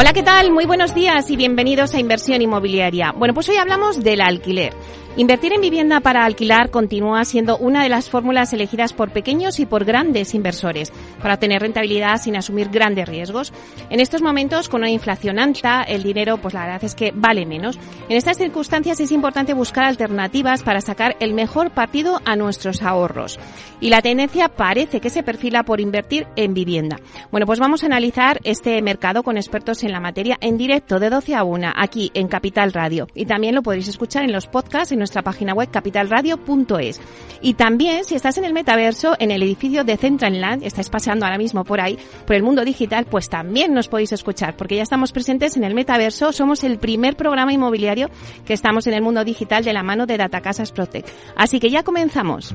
Hola, ¿qué tal? Muy buenos días y bienvenidos a Inversión Inmobiliaria. Bueno, pues hoy hablamos del alquiler. Invertir en vivienda para alquilar continúa siendo una de las fórmulas elegidas por pequeños y por grandes inversores para obtener rentabilidad sin asumir grandes riesgos. En estos momentos, con una inflación alta, el dinero, pues la verdad es que vale menos. En estas circunstancias es importante buscar alternativas para sacar el mejor partido a nuestros ahorros. Y la tendencia parece que se perfila por invertir en vivienda. Bueno, pues vamos a analizar este mercado con expertos en la materia en directo de 12 a 1 aquí en Capital Radio. Y también lo podréis escuchar en los podcasts nuestra página web capitalradio.es. Y también, si estás en el metaverso, en el edificio de Central Land, estáis ahora mismo por ahí, por el mundo digital, pues también nos podéis escuchar, porque ya estamos presentes en el metaverso. Somos el primer programa inmobiliario que estamos en el mundo digital de la mano de Datacasas Protect. Así que ya comenzamos.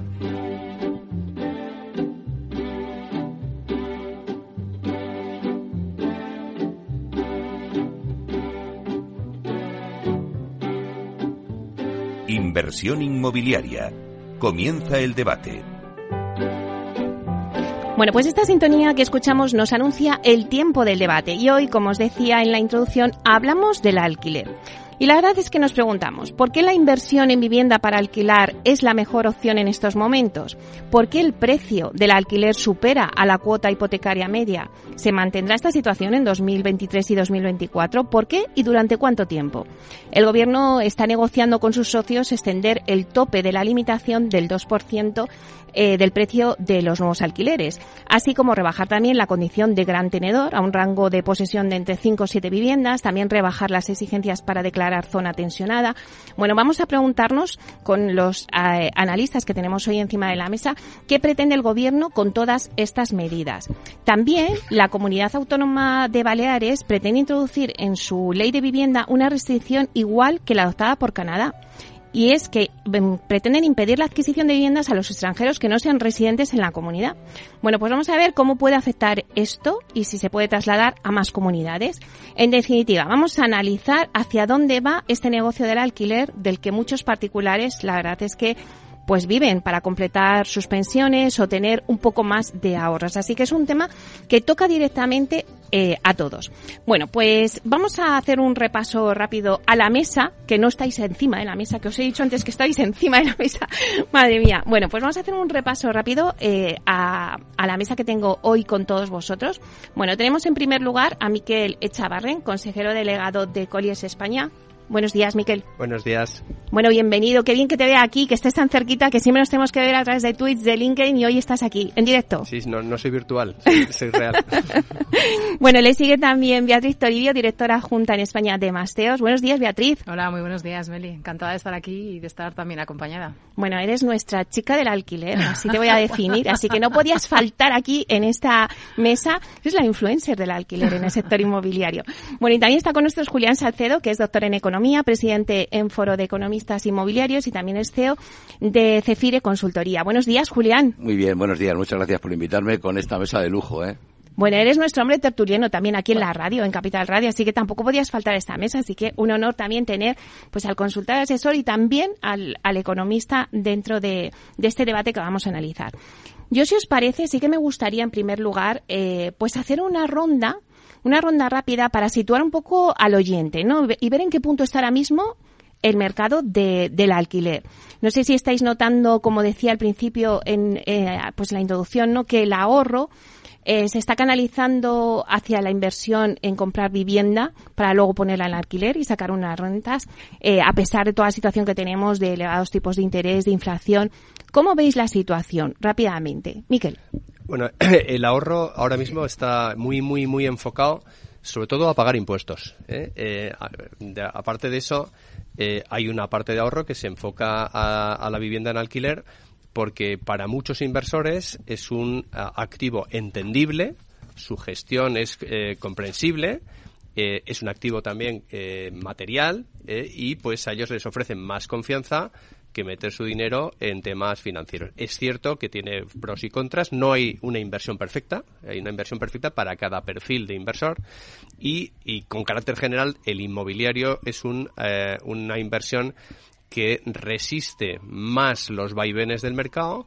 Inversión inmobiliaria. Comienza el debate. Bueno, pues esta sintonía que escuchamos nos anuncia el tiempo del debate y hoy, como os decía en la introducción, hablamos del alquiler. Y la verdad es que nos preguntamos, ¿por qué la inversión en vivienda para alquilar es la mejor opción en estos momentos? ¿Por qué el precio del alquiler supera a la cuota hipotecaria media? ¿Se mantendrá esta situación en 2023 y 2024? ¿Por qué y durante cuánto tiempo? El Gobierno está negociando con sus socios extender el tope de la limitación del 2% eh, del precio de los nuevos alquileres, así como rebajar también la condición de gran tenedor a un rango de posesión de entre 5 o 7 viviendas, también rebajar las exigencias para declarar zona tensionada. Bueno, vamos a preguntarnos con los eh, analistas que tenemos hoy encima de la mesa qué pretende el Gobierno con todas estas medidas. También la Comunidad Autónoma de Baleares pretende introducir en su ley de vivienda una restricción igual que la adoptada por Canadá y es que em, pretenden impedir la adquisición de viviendas a los extranjeros que no sean residentes en la comunidad. Bueno, pues vamos a ver cómo puede afectar esto y si se puede trasladar a más comunidades. En definitiva, vamos a analizar hacia dónde va este negocio del alquiler del que muchos particulares, la verdad es que pues viven para completar sus pensiones o tener un poco más de ahorros. Así que es un tema que toca directamente eh, a todos. Bueno, pues vamos a hacer un repaso rápido a la mesa, que no estáis encima de la mesa, que os he dicho antes que estáis encima de la mesa. Madre mía. Bueno, pues vamos a hacer un repaso rápido eh, a, a, la mesa que tengo hoy con todos vosotros. Bueno, tenemos en primer lugar a Miquel Echavarren, consejero delegado de Colies España. Buenos días, Miquel. Buenos días. Bueno, bienvenido. Qué bien que te vea aquí, que estés tan cerquita, que siempre nos tenemos que ver a través de tweets, de LinkedIn y hoy estás aquí, en directo. Sí, no, no soy virtual, soy, soy real. bueno, le sigue también Beatriz Toribio, directora junta en España de Masteos. Buenos días, Beatriz. Hola, muy buenos días, Meli. Encantada de estar aquí y de estar también acompañada. Bueno, eres nuestra chica del alquiler, así te voy a definir. Así que no podías faltar aquí en esta mesa. Eres la influencer del alquiler en el sector inmobiliario. Bueno, y también está con nosotros Julián Salcedo, que es doctor en Economía, presidente en Foro de Economistas Inmobiliarios y también es CEO de Cefire Consultoría. Buenos días, Julián. Muy bien, buenos días. Muchas gracias por invitarme con esta mesa de lujo, ¿eh? Bueno, eres nuestro hombre tertuliano también aquí en la radio, en Capital Radio, así que tampoco podías faltar a esta mesa, así que un honor también tener pues al consultor asesor y también al, al economista dentro de, de, este debate que vamos a analizar. Yo, si os parece, sí que me gustaría en primer lugar eh, pues hacer una ronda, una ronda rápida para situar un poco al oyente, ¿no? Y ver en qué punto está ahora mismo el mercado de, del alquiler. No sé si estáis notando, como decía al principio en eh, pues la introducción, ¿no? que el ahorro eh, se está canalizando hacia la inversión en comprar vivienda para luego ponerla en alquiler y sacar unas rentas, eh, a pesar de toda la situación que tenemos de elevados tipos de interés, de inflación. ¿Cómo veis la situación rápidamente? Miquel. Bueno, el ahorro ahora mismo está muy, muy, muy enfocado sobre todo a pagar impuestos. ¿eh? Eh, aparte de eso, eh, hay una parte de ahorro que se enfoca a, la vivienda en alquiler porque para muchos inversores es un activo entendible, su gestión es comprensible eh, es un activo también eh, material eh, y pues a ellos les ofrecen más confianza que meter su dinero en temas financieros. Es cierto que tiene pros y contras, no hay una inversión perfecta, hay una inversión perfecta para cada perfil de inversor y, y con carácter general el inmobiliario es un, una inversión que resiste más los vaivenes del mercado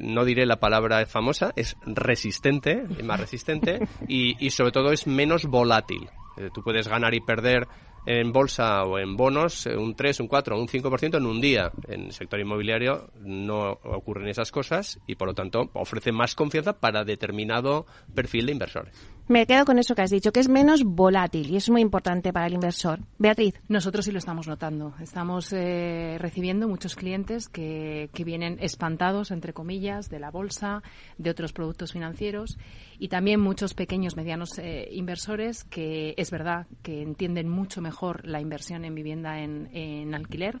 no diré la palabra famosa, es resistente, más resistente y, y sobre todo es menos volátil. Eh, tú puedes ganar y perder en bolsa o en bonos eh, un 3, un 4, un 5% en un día. En el sector inmobiliario no ocurren esas cosas y, por lo tanto, ofrece más confianza para determinado perfil de inversores. Me quedo con eso que has dicho, que es menos volátil y es muy importante para el inversor. Beatriz. Nosotros sí lo estamos notando. Estamos eh, recibiendo muchos clientes que, que vienen espantados, entre comillas, de la bolsa, de otros productos financieros y también muchos pequeños, medianos eh, inversores que es verdad que entienden mucho mejor la inversión en vivienda en, en alquiler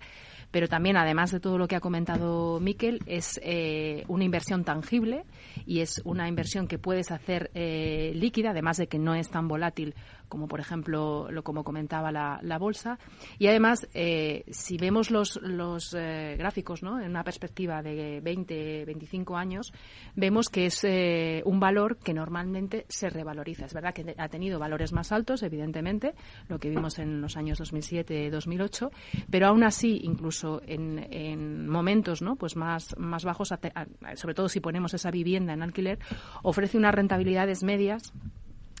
pero también, además de todo lo que ha comentado Miquel, es eh, una inversión tangible y es una inversión que puedes hacer eh, líquida, además de que no es tan volátil como por ejemplo lo como comentaba la, la bolsa. Y además eh, si vemos los, los eh, gráficos ¿no? en una perspectiva de 20 25 años vemos que es eh, un valor que normalmente se revaloriza. Es verdad que ha tenido valores más altos evidentemente lo que vimos en los años 2007 2008 pero aún así incluso en, en momentos no pues más más bajos sobre todo si ponemos esa vivienda en alquiler ofrece unas rentabilidades medias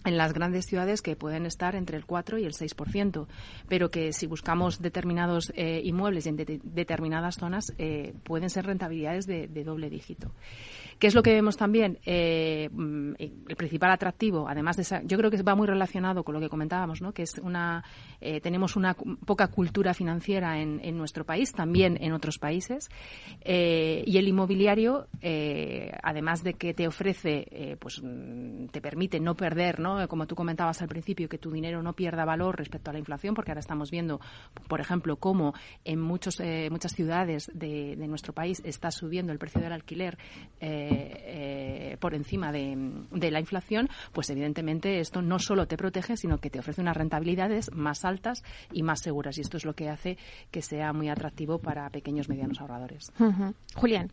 en las grandes ciudades que pueden estar entre el 4 y el 6%, pero que si buscamos determinados eh, inmuebles en determinadas zonas eh, pueden ser rentabilidades de, doble dígito. ¿Qué es lo que vemos también? Eh, mm, el principal atractivo, además de esa, yo creo que va muy relacionado con lo que comentábamos, ¿no? que es una, eh, tenemos una poca cultura financiera en, nuestro país, también en otros países, y el inmobiliario, además de que te ofrece, pues mm, te permite no perder, ¿no? Como tú comentabas al principio, que tu dinero no pierda valor respecto a la inflación, porque ahora estamos viendo, por ejemplo, cómo en muchos, eh, muchas ciudades de, nuestro país está subiendo el precio del alquiler. Eh, eh, por encima de, la inflación, pues evidentemente esto no solo te protege, sino que te ofrece unas rentabilidades más altas y más seguras. Y esto es lo que hace que sea muy atractivo para pequeños medianos ahorradores. Julián.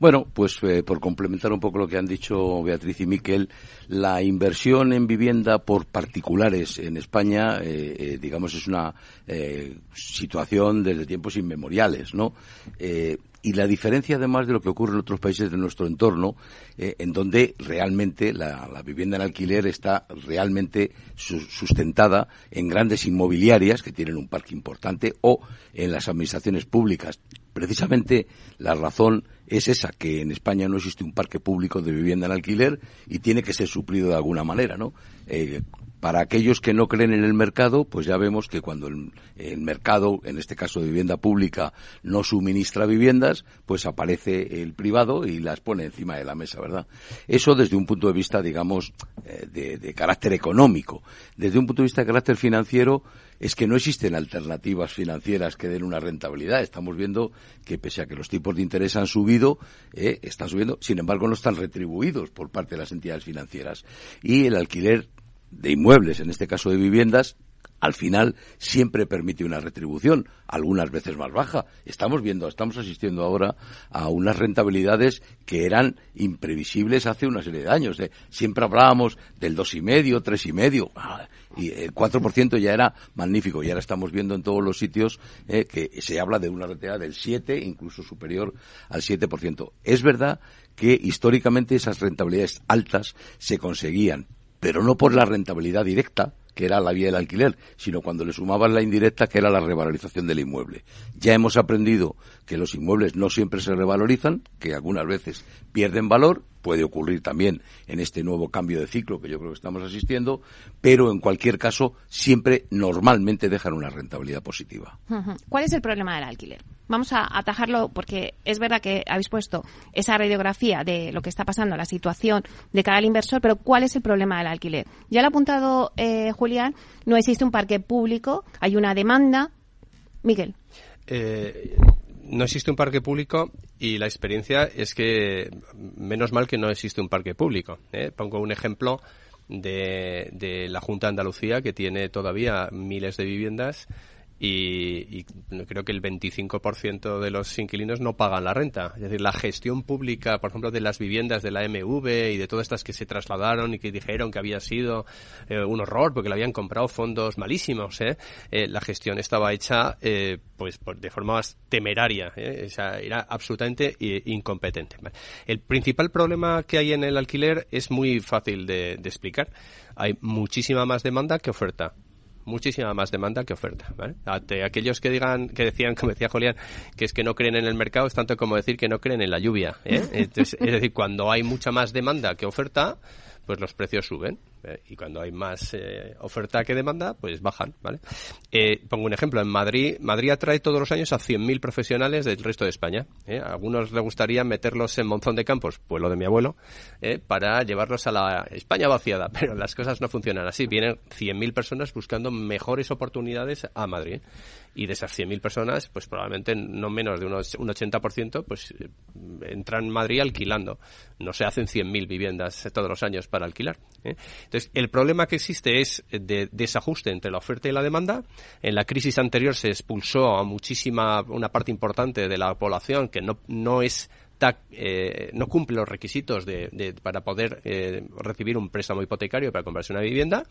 Bueno, pues eh, por complementar un poco lo que han dicho Beatriz y Miquel, la inversión en vivienda por particulares en España, eh, eh, digamos, es una situación desde tiempos inmemoriales, ¿no? Y la diferencia además de lo que ocurre en otros países de nuestro entorno, en donde realmente la, vivienda en alquiler está realmente su, sustentada en grandes inmobiliarias que tienen un parque importante o en las administraciones públicas. Precisamente la razón es esa, que en España no existe un parque público de vivienda en alquiler y tiene que ser suplido de alguna manera, ¿no? Eh, para aquellos que no creen en el mercado, pues ya vemos que cuando el, mercado, en este caso de vivienda pública, no suministra viviendas, pues aparece el privado y las pone encima de la mesa, ¿verdad? Eso desde un punto de vista, digamos, eh, de, de carácter económico. Desde un punto de vista de carácter financiero, es que no existen alternativas financieras que den una rentabilidad. Estamos viendo que pese a que los tipos de interés han subido, eh, están subiendo, sin embargo no están retribuidos por parte de las entidades financieras. Y el alquiler de inmuebles, en este caso de viviendas, al final siempre permite una retribución, algunas veces más baja. Estamos viendo, estamos asistiendo ahora a unas rentabilidades que eran imprevisibles hace una serie de años. ¿eh? Siempre hablábamos del dos y medio, tres y medio, ah, y el 4% ya era magnífico. Y ahora estamos viendo en todos los sitios eh, que se habla de una rentabilidad del 7, incluso superior al 7%. Es verdad que históricamente esas rentabilidades altas se conseguían pero no por la rentabilidad directa, que era la vía del alquiler, sino cuando le sumaban la indirecta, que era la revalorización del inmueble. Ya hemos aprendido que los inmuebles no siempre se revalorizan, que algunas veces pierden valor, puede ocurrir también en este nuevo cambio de ciclo que yo creo que estamos asistiendo, pero en cualquier caso siempre normalmente dejan una rentabilidad positiva. ¿Cuál es el problema del alquiler? Vamos a atajarlo porque es verdad que habéis puesto esa radiografía de lo que está pasando, la situación de cada inversor, pero ¿cuál es el problema del alquiler? Ya lo ha apuntado eh, Julián, no existe un parque público, hay una demanda. Miguel. Eh, no existe un parque público y la experiencia es que menos mal que no existe un parque público. ¿eh? Pongo un ejemplo de, de la Junta de Andalucía, que tiene todavía miles de viviendas y, creo que el 25% de los inquilinos no pagan la renta. Es decir, la gestión pública, por ejemplo, de las viviendas de la MV y de todas estas que se trasladaron y que dijeron que había sido eh, un horror porque le habían comprado fondos malísimos, ¿eh? eh la gestión estaba hecha eh, pues de forma más temeraria, era absolutamente incompetente. El principal problema que hay en el alquiler es muy fácil de explicar. Hay muchísima más demanda que oferta muchísima más demanda que oferta. ¿vale? aquellos que digan, que decían, como decía Julián, que es que no creen en el mercado, es tanto como decir que no creen en la lluvia. ¿eh? es decir, cuando hay mucha más demanda que oferta, pues los precios suben. ¿Eh? y cuando hay más eh, oferta que demanda, pues bajan, ¿vale? Eh, pongo un ejemplo. En Madrid, Madrid atrae todos los años a 100.000 profesionales del resto de España. A algunos les gustaría meterlos en Monzón de Campos, pueblo de mi abuelo, para llevarlos a la España vaciada, pero las cosas no funcionan así. Vienen 100.000 personas buscando mejores oportunidades a Madrid. Y de esas 100.000 personas, pues probablemente no menos de unos, un 80%, pues entran en Madrid alquilando. No se hacen 100.000 viviendas todos los años para alquilar. Entonces, el problema que existe es de desajuste entre la oferta y la demanda. En la crisis anterior se expulsó a muchísima, una parte importante de la población que no, no es eh, no cumple los requisitos de, para poder eh, recibir un préstamo hipotecario para comprarse una vivienda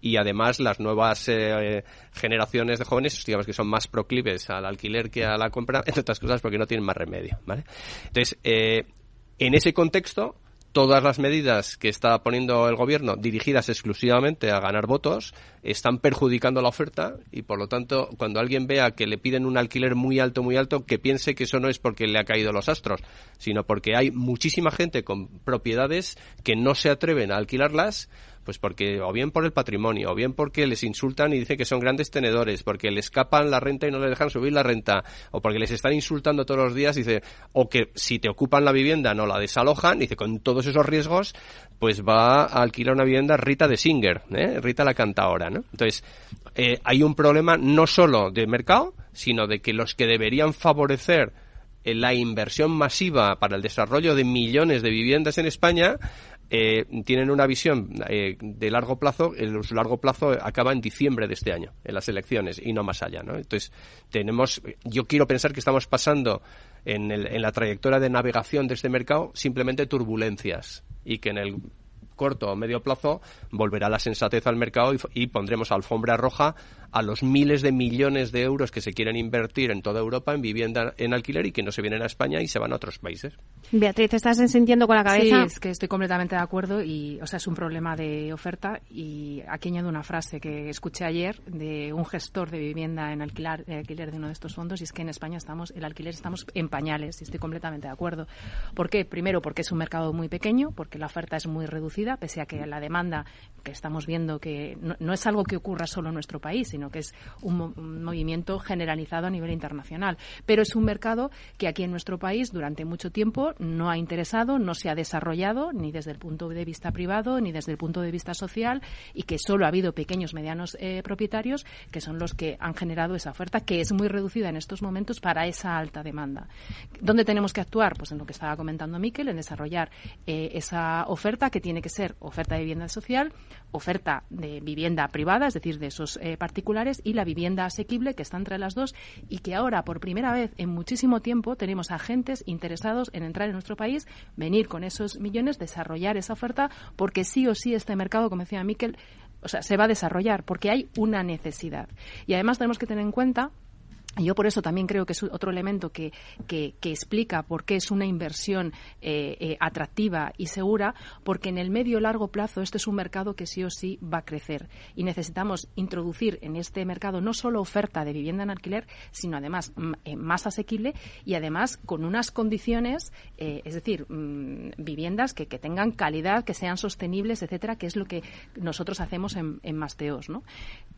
y además las nuevas eh, generaciones de jóvenes digamos que son más proclives al alquiler que a la compra entre otras cosas porque no tienen más remedio ¿vale? entonces en ese contexto todas las medidas que está poniendo el gobierno dirigidas exclusivamente a ganar votos están perjudicando la oferta y por lo tanto cuando alguien vea que le piden un alquiler muy alto muy alto que piense que eso no es porque le ha caído los astros sino porque hay muchísima gente con propiedades que no se atreven a alquilarlas pues porque o bien por el patrimonio, o bien porque les insultan y dicen que son grandes tenedores, porque les escapan la renta y no les dejan subir la renta, o porque les están insultando todos los días, dice, o que si te ocupan la vivienda no la desalojan, dice, con todos esos riesgos, pues va a alquilar una vivienda Rita de Singer, ¿eh? Rita la canta ahora, ¿no? Entonces, eh, hay un problema no solo de mercado, sino de que los que deberían favorecer eh, la inversión masiva para el desarrollo de millones de viviendas en España eh, tienen una visión eh, de largo plazo, el, su largo plazo acaba en diciembre de este año, en las elecciones, y no más allá. Entonces, tenemos, yo quiero pensar que estamos pasando en, la trayectoria de navegación de este mercado simplemente turbulencias y que en el corto o medio plazo volverá la sensatez al mercado y, pondremos alfombra roja a los miles de millones de euros que se quieren invertir en toda Europa en vivienda en alquiler y que no se vienen a España y se van a otros países. Beatriz, ¿estás sintiendo con la cabeza? Sí, es que estoy completamente de acuerdo y, o sea, es un problema de oferta y aquí añado una frase que escuché ayer de un gestor de vivienda en alquiler, alquiler de uno de estos fondos y es que en España estamos, el alquiler estamos en pañales y estoy completamente de acuerdo. ¿Por qué? Primero porque es un mercado muy pequeño, porque la oferta es muy reducida, pese a que la demanda que estamos viendo que no, es algo que ocurra solo en nuestro país, sino que es un, movimiento generalizado a nivel internacional. Pero es un mercado que aquí en nuestro país durante mucho tiempo no ha interesado, no se ha desarrollado ni desde el punto de vista privado ni desde el punto de vista social y que solo ha habido pequeños, medianos eh, propietarios que son los que han generado esa oferta que es muy reducida en estos momentos para esa alta demanda. ¿Dónde tenemos que actuar? Pues en lo que estaba comentando Miquel, en desarrollar eh, esa oferta que tiene que ser oferta de vivienda social, oferta de vivienda privada, es decir, de esos eh, particulares, y la vivienda asequible, que está entre las dos, y que ahora, por primera vez en muchísimo tiempo, tenemos agentes interesados en entrar en nuestro país, venir con esos millones, desarrollar esa oferta, porque sí o sí este mercado, como decía Miquel, o sea, se va a desarrollar, porque hay una necesidad. Y además tenemos que tener en cuenta yo por eso también creo que es otro elemento que, que, explica por qué es una inversión eh, eh, atractiva y segura, porque en el medio largo plazo este es un mercado que sí o sí va a crecer y necesitamos introducir en este mercado no solo oferta de vivienda en alquiler, sino además eh, más asequible y además con unas condiciones, es decir, mm, viviendas que, que, tengan calidad, que sean sostenibles, etcétera, que es lo que nosotros hacemos en, en Masteos, ¿no?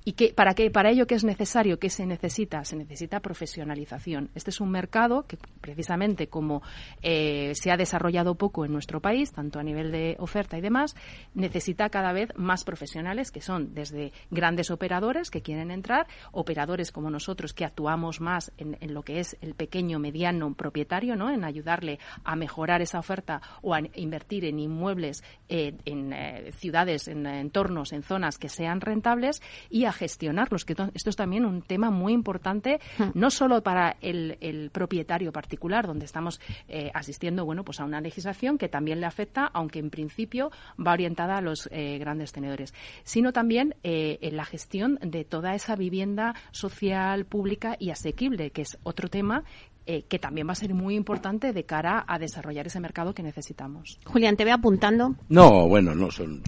¿Y qué, para, qué, para ello qué es necesario? ¿Qué se necesita? Se necesita profesionalización. Este es un mercado que, precisamente como eh, se ha desarrollado poco en nuestro país, tanto a nivel de oferta y demás, necesita cada vez más profesionales, que son desde grandes operadores que quieren entrar, operadores como nosotros que actuamos más en, lo que es el pequeño, mediano propietario, ¿no? en ayudarle a mejorar esa oferta o a invertir en inmuebles eh, en eh, ciudades, en entornos, en zonas que sean rentables y a gestionarlos, que esto es también un tema muy importante, hmm. no solo para el, propietario particular, donde estamos eh, asistiendo bueno, pues a una legislación que también le afecta, aunque en principio va orientada a los eh, grandes tenedores, sino también eh, en la gestión de toda esa vivienda social, pública y asequible, que es otro tema eh, que también va a ser muy importante de cara a desarrollar ese mercado que necesitamos. Julián, te ve apuntando. No, bueno, no son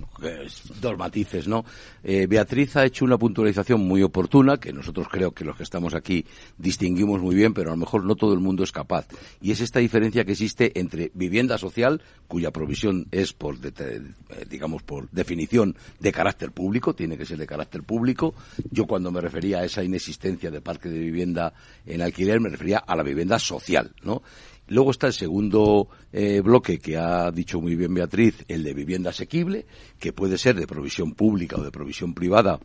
dos matices, ¿no? Eh, Beatriz ha hecho una puntualización muy oportuna, que nosotros creo que los que estamos aquí distinguimos muy bien, pero a lo mejor no todo el mundo es capaz. Y es esta diferencia que existe entre vivienda social, cuya provisión es por, eh, digamos, por definición de carácter público, tiene que ser de carácter público. Yo cuando me refería a esa inexistencia de parque de vivienda en alquiler, me refería a la vivienda social, ¿no? Luego está el segundo eh, bloque que ha dicho muy bien Beatriz, el de vivienda asequible, que puede ser de provisión pública o de provisión privada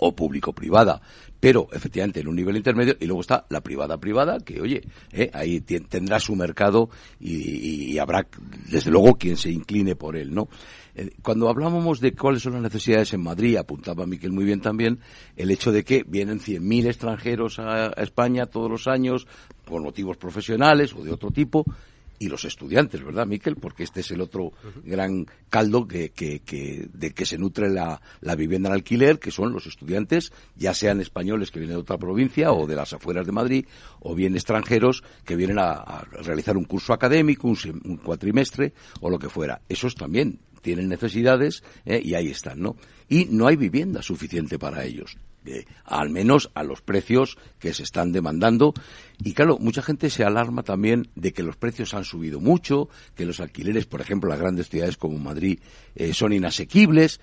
o público-privada, pero efectivamente en un nivel intermedio, y luego está la privada-privada, que oye, eh, ahí tendrá su mercado y, habrá, desde luego, quien se incline por él, ¿no? Eh, cuando hablábamos de cuáles son las necesidades en Madrid, apuntaba Miquel muy bien también, el hecho de que vienen 100.000 extranjeros a, España todos los años por motivos profesionales o de otro tipo, y los estudiantes, ¿verdad, Miquel? Porque este es el otro gran caldo que, que, de que se nutre la, la, vivienda en alquiler, que son los estudiantes, ya sean españoles que vienen de otra provincia o de las afueras de Madrid, o bien extranjeros que vienen a, realizar un curso académico, un, un, cuatrimestre o lo que fuera. Esos también tienen necesidades ¿eh? y ahí están, ¿no? Y no hay vivienda suficiente para ellos. Al menos a los precios que se están demandando. Y claro, mucha gente se alarma también de que los precios han subido mucho, que los alquileres, por ejemplo, las grandes ciudades como Madrid, eh, son inasequibles.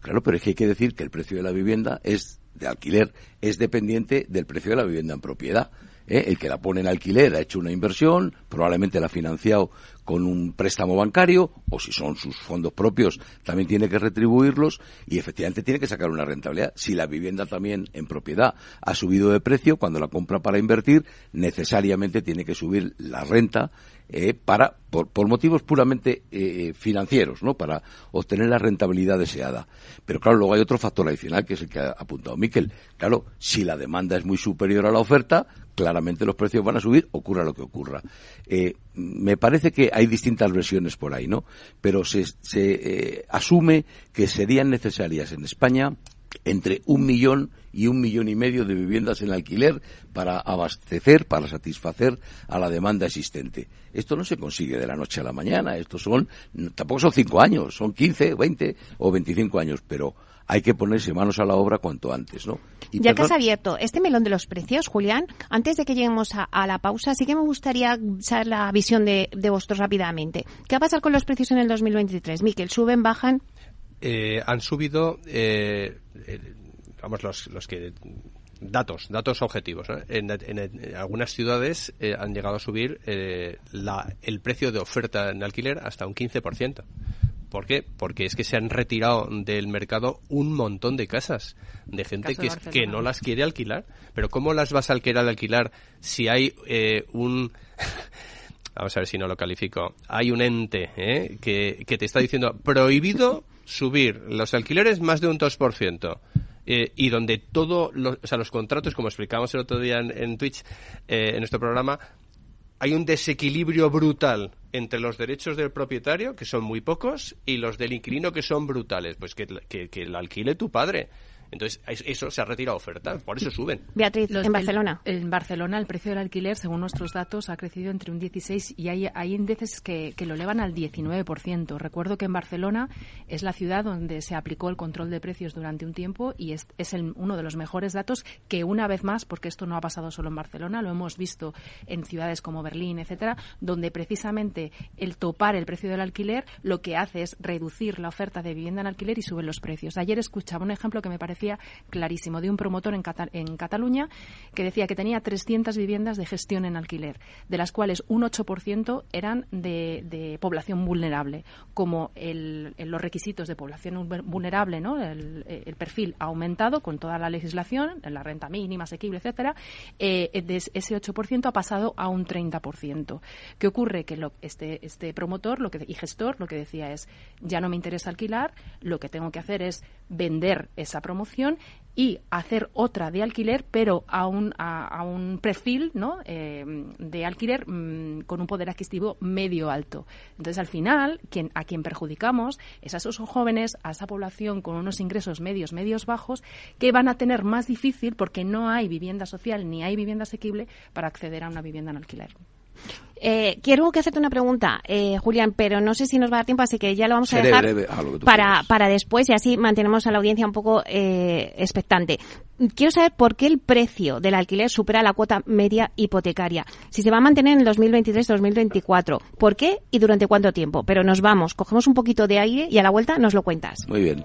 Claro, pero es que hay que decir que el precio de la vivienda es de alquiler es dependiente del precio de la vivienda en propiedad. ¿Eh? El que la pone en alquiler ha hecho una inversión, probablemente la ha financiado con un préstamo bancario, o si son sus fondos propios, también tiene que retribuirlos y efectivamente tiene que sacar una rentabilidad. Si la vivienda también en propiedad ha subido de precio, cuando la compra para invertir, necesariamente tiene que subir la renta eh, para por, por, motivos puramente eh, financieros, ¿no? Para obtener la rentabilidad deseada. Pero claro, luego hay otro factor adicional que es el que ha apuntado Miquel. Claro, si la demanda es muy superior a la oferta, claramente los precios van a subir, ocurra lo que ocurra. Eh, me parece que hay distintas versiones por ahí, ¿no? Pero se, se asume que serían necesarias en España entre un millón y un millón y medio de viviendas en alquiler para abastecer, para satisfacer a la demanda existente. Esto no se consigue de la noche a la mañana, esto son, tampoco son cinco años, son quince, veinte o veinticinco años, pero hay que ponerse manos a la obra cuanto antes, ¿no? ya que has abierto este melón de los precios, Julián, antes de que lleguemos a, la pausa, sí que me gustaría saber la visión de, de vosotros rápidamente. ¿Qué va a pasar con los precios en el 2023? Miquel, ¿suben, bajan? Eh, han subido, eh, eh, vamos, los, los que datos, datos objetivos. En, algunas ciudades han llegado a subir la, el precio de oferta en alquiler hasta un 15%. ¿Por qué? Porque es que se han retirado del mercado un montón de casas de gente que, que no las quiere alquilar. Pero ¿cómo las vas a alquilar, alquilar si hay un vamos a ver si no lo califico, hay un ente ¿eh? que, que, te está diciendo prohibido subir los alquileres más de un 2%. Eh, y donde todo, o sea, los contratos, como explicábamos el otro día en, Twitch, eh, en nuestro programa, hay un desequilibrio brutal entre los derechos del propietario, que son muy pocos, y los del inquilino, que son brutales. Pues que, que, que lo alquile tu padre. Entonces, eso se ha retirado oferta, por eso suben. Beatriz, en Barcelona. en Barcelona el precio del alquiler, según nuestros datos, ha crecido entre un 16 y hay, hay índices que, que lo elevan al 19%. Recuerdo que en Barcelona es la ciudad donde se aplicó el control de precios durante un tiempo y es, es el, uno de los mejores datos que una vez más, porque esto no ha pasado solo en Barcelona, lo hemos visto en ciudades como Berlín, etcétera, donde precisamente el topar el precio del alquiler lo que hace es reducir la oferta de vivienda en alquiler y suben los precios. Ayer escuchaba un ejemplo que me parece clarísimo, de un promotor en, Cataluña que decía que tenía 300 viviendas de gestión en alquiler, de las cuales un 8% eran de, población vulnerable. Como los requisitos de población vulnerable, ¿no? El, perfil ha aumentado con toda la legislación, la renta mínima, asequible, etcétera, eh, ese 8% ha pasado a un 30%. ¿Qué ocurre? Que este, este promotor lo que, y gestor lo que decía es, ya no me interesa alquilar, lo que tengo que hacer es vender esa promoción y hacer otra de alquiler, pero a un, a, un perfil ¿no? Eh, de alquiler mm, con un poder adquisitivo medio alto. Entonces, al final, quien, a quien perjudicamos es a esos jóvenes, a esa población con unos ingresos medios, medios bajos, que van a tener más difícil porque no hay vivienda social ni hay vivienda asequible para acceder a una vivienda en alquiler. Eh, quiero que hacerte una pregunta, eh, Julián, pero no sé si nos va a dar tiempo, así que ya lo vamos a dejar para, para después y así mantenemos a la audiencia un poco eh, expectante. Quiero saber por qué el precio del alquiler supera la cuota media hipotecaria. Si se va a mantener en el 2023-2024. ¿Por qué y durante cuánto tiempo? Pero nos vamos, cogemos un poquito de aire y a la vuelta nos lo cuentas. Muy bien.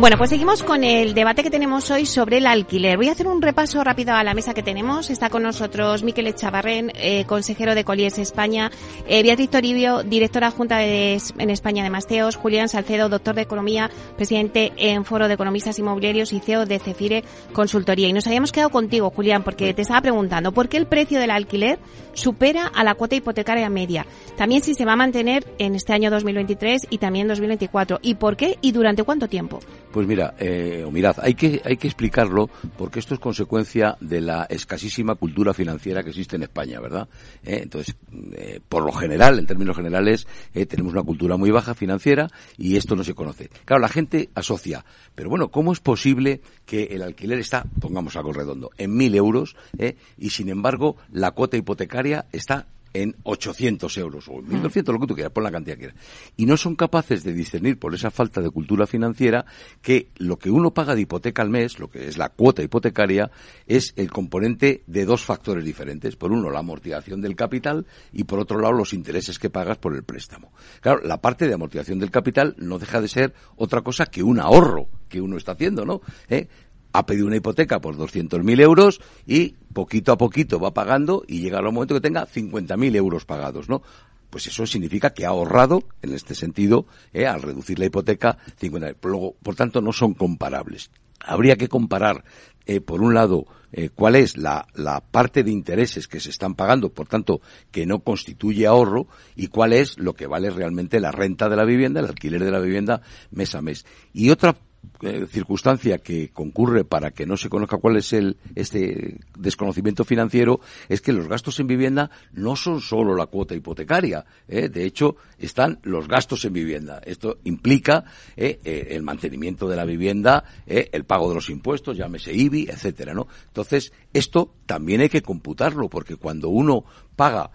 Bueno, pues seguimos con el debate que tenemos hoy sobre el alquiler. Voy a hacer un repaso rápido a la mesa que tenemos. Está con nosotros Miquel Echavarren, eh, consejero de Colliers España, eh, Beatriz Toribio, directora junta de, en España de Masteos, Julián Salcedo, doctor de Economía, presidente en Foro de Economistas Inmobiliarios y CEO de Cefire Consultoría. Y nos habíamos quedado contigo, Julián, porque te estaba preguntando, ¿por qué el precio del alquiler supera a la cuota hipotecaria media? También si se va a mantener en este año 2023 y también 2024. ¿Y por qué y durante cuánto tiempo? Pues mira, eh, o mirad, hay que, hay que explicarlo porque esto es consecuencia de la escasísima cultura financiera que existe en España, ¿verdad? Eh, entonces, eh, por lo general, en términos generales, eh, tenemos una cultura muy baja financiera y esto no se conoce. Claro, la gente asocia, pero bueno, ¿cómo es posible que el alquiler está, pongamos algo redondo, en mil euros eh, y sin embargo la cuota hipotecaria está en 800 euros o en 1200, lo que tú quieras, pon la cantidad que quieras. Y no son capaces de discernir por esa falta de cultura financiera que lo que uno paga de hipoteca al mes, lo que es la cuota hipotecaria, es el componente de dos factores diferentes. Por uno, la amortización del capital y por otro lado, los intereses que pagas por el préstamo. Claro, la parte de amortización del capital no deja de ser otra cosa que un ahorro que uno está haciendo, ¿no? ¿Eh? Ha pedido una hipoteca por 200.000 euros y poquito a poquito va pagando y llega al momento que tenga 50.000 euros pagados, ¿no? Pues eso significa que ha ahorrado, en este sentido, eh, al reducir la hipoteca, 50. Luego, por tanto, no son comparables. Habría que comparar, eh, por un lado, eh, cuál es la, la parte de intereses que se están pagando, por tanto, que no constituye ahorro, y cuál es lo que vale realmente la renta de la vivienda, el alquiler de la vivienda mes a mes. Y otra eh, circunstancia que concurre para que no se conozca cuál es el este desconocimiento financiero es que los gastos en vivienda no son solo la cuota hipotecaria ¿eh? de hecho están los gastos en vivienda. Esto implica eh, el mantenimiento de la vivienda el pago de los impuestos llámese IBI etcétera no entonces esto también hay que computarlo porque cuando uno paga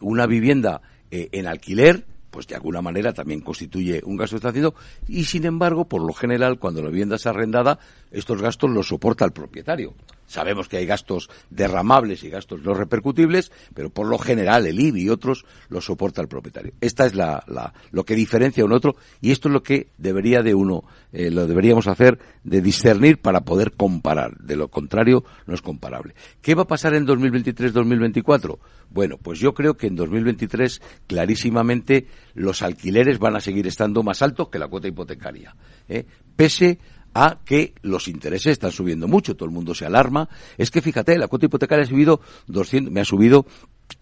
una vivienda en alquiler pues de alguna manera también constituye un gasto que y sin embargo, por lo general, cuando la vivienda es arrendada, estos gastos los soporta el propietario. Sabemos que hay gastos derramables y gastos no repercutibles, pero por lo general el IBI y otros los soporta el propietario. Esta es la, lo que diferencia un otro y esto es lo que debería de uno, eh, lo deberíamos hacer de discernir para poder comparar. De lo contrario, no es comparable. ¿Qué va a pasar en 2023-2024? Bueno, pues yo creo que en 2023 clarísimamente los alquileres van a seguir estando más altos que la cuota hipotecaria, ¿eh? pese a que los intereses están subiendo mucho, todo el mundo se alarma. Es que fíjate, la cuota hipotecaria ha subido 200, me ha subido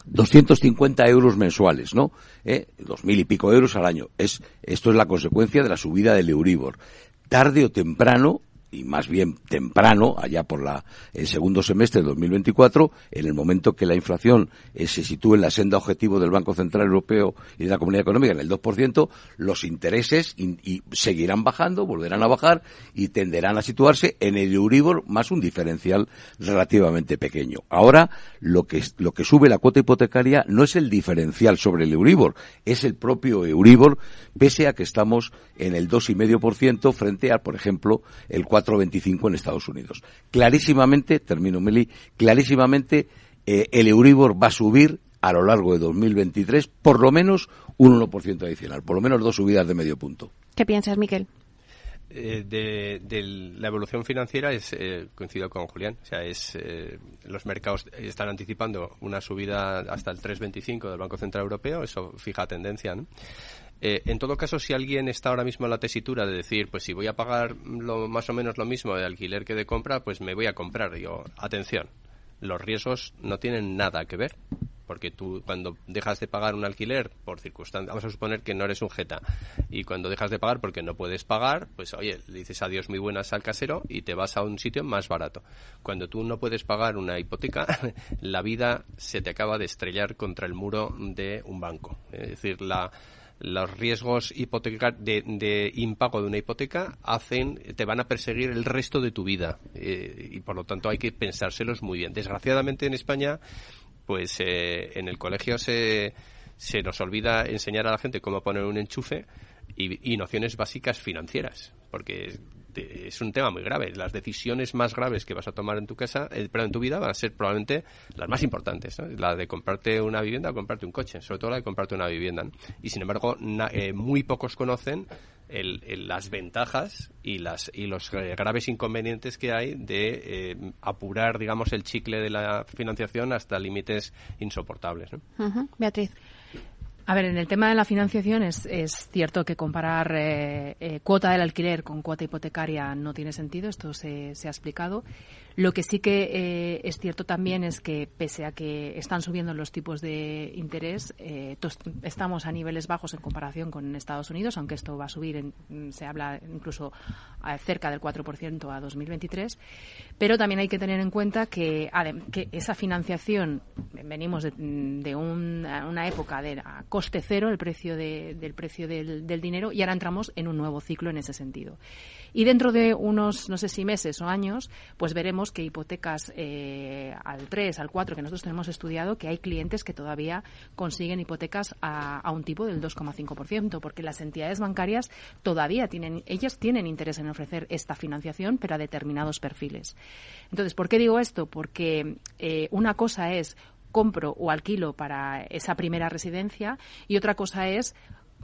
250 euros mensuales, ¿no? ¿Eh? Dos mil y pico euros al año. Es, esto es la consecuencia de la subida del Euribor. Tarde o temprano, y más bien temprano, allá por la, el segundo semestre de 2024, en el momento que la inflación eh, se sitúe en la senda objetivo del Banco Central Europeo y de la Comunidad Económica en el 2%, los intereses seguirán bajando, volverán a bajar y tenderán a situarse en el Euribor más un diferencial relativamente pequeño. Ahora, lo que, lo que sube la cuota hipotecaria no es el diferencial sobre el Euribor, es el propio Euribor, pese a que estamos en el 2,5% frente a, por ejemplo, el 4,25 en Estados Unidos. Clarísimamente, termino Meli, clarísimamente eh, el Euribor va a subir a lo largo de 2023 por lo menos un 1% adicional, por lo menos dos subidas de medio punto. ¿Qué piensas, Miquel? Eh, de, de, la evolución financiera es eh, coincido con Julián o sea es eh, los mercados están anticipando una subida hasta el 3.25 del Banco Central Europeo eso fija tendencia ¿no? Eh, en todo caso, si alguien está ahora mismo en la tesitura de decir, pues si voy a pagar lo, más o menos lo mismo de alquiler que de compra, pues me voy a comprar. Digo, atención, los riesgos no tienen nada que ver. porque tú cuando dejas de pagar un alquiler por circunstancias, vamos a suponer que no eres un jeta, y cuando dejas de pagar porque no puedes pagar, pues oye, le dices adiós muy buenas al casero y te vas a un sitio más barato. Cuando tú no puedes pagar una hipoteca, la vida se te acaba de estrellar contra el muro de un banco. Es decir, la los riesgos de, de, impago de una hipoteca hacen, te van a perseguir el resto de tu vida eh, y por lo tanto hay que pensárselos muy bien. Desgraciadamente en España, pues eh, en el colegio se, se nos olvida enseñar a la gente cómo poner un enchufe y, y nociones básicas financieras, porque es un tema muy grave. Las decisiones más graves que vas a tomar en tu casa, eh, en tu vida, van a ser probablemente las más importantes. La de comprarte una vivienda o comprarte un coche, sobre todo la de comprarte una vivienda. Y sin embargo, eh, muy pocos conocen las ventajas y, las, y los eh, graves inconvenientes que hay de apurar, digamos, el chicle de la financiación hasta límites insoportables. Beatriz. A ver, en el tema de la financiación es, es cierto que comparar eh, eh, cuota del alquiler con cuota hipotecaria no tiene sentido, esto se, ha explicado. Lo que sí que eh, es cierto también es que, pese a que están subiendo los tipos de interés, estamos a niveles bajos en comparación con Estados Unidos, aunque esto va a subir, en, se habla incluso a cerca del 4% a 2023. Pero también hay que tener en cuenta que, que esa financiación, venimos de, una época de a coste cero, el precio del precio del, del dinero, y ahora entramos en un nuevo ciclo en ese sentido. Y dentro de unos, no sé si meses o años, pues veremos que hipotecas eh, al 3, al 4, que nosotros tenemos estudiado, que hay clientes que todavía consiguen hipotecas a, un tipo del 2,5%, porque las entidades bancarias todavía tienen, ellas tienen interés en ofrecer esta financiación, pero a determinados perfiles. Entonces, ¿por qué digo esto? Porque eh, una cosa es compro o alquilo para esa primera residencia y otra cosa es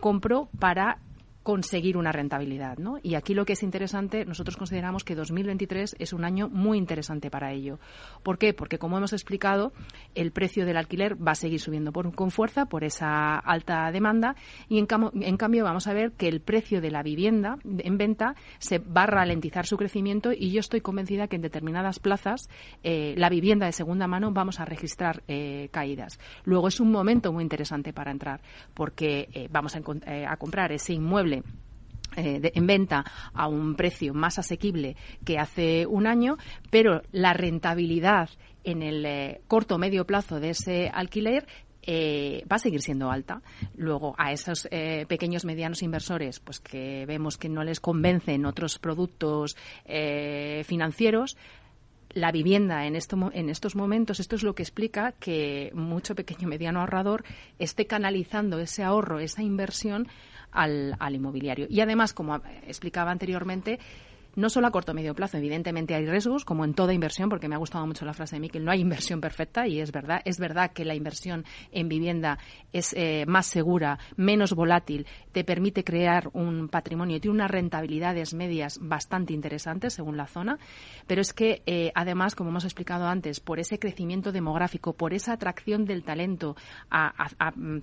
compro para conseguir una rentabilidad. ¿no? Y aquí lo que es interesante, nosotros consideramos que 2023 es un año muy interesante para ello. ¿Por qué? Porque, como hemos explicado, el precio del alquiler va a seguir subiendo con fuerza por esa alta demanda y, en, en, cambio, vamos a ver que el precio de la vivienda en venta se va a ralentizar su crecimiento y yo estoy convencida que en determinadas plazas eh, la vivienda de segunda mano vamos a registrar eh, caídas. Luego es un momento muy interesante para entrar porque eh, vamos a, a comprar ese inmueble eh, en venta a un precio más asequible que hace un año, pero la rentabilidad en el eh, corto o medio plazo de ese alquiler eh, va a seguir siendo alta. Luego, a esos pequeños medianos inversores, pues que vemos que no les convencen otros productos financieros, la vivienda en, en estos momentos, esto es lo que explica que mucho pequeño mediano ahorrador esté canalizando ese ahorro, esa inversión al, al inmobiliario. Y además, como explicaba anteriormente, no solo a corto o medio plazo. Evidentemente hay riesgos, como en toda inversión, porque me ha gustado mucho la frase de Miquel, no hay inversión perfecta y es verdad. Es verdad que la inversión en vivienda es eh, más segura, menos volátil, te permite crear un patrimonio, tiene unas rentabilidades medias bastante interesantes según la zona, pero es que eh, además, como hemos explicado antes, por ese crecimiento demográfico, por esa atracción del talento a,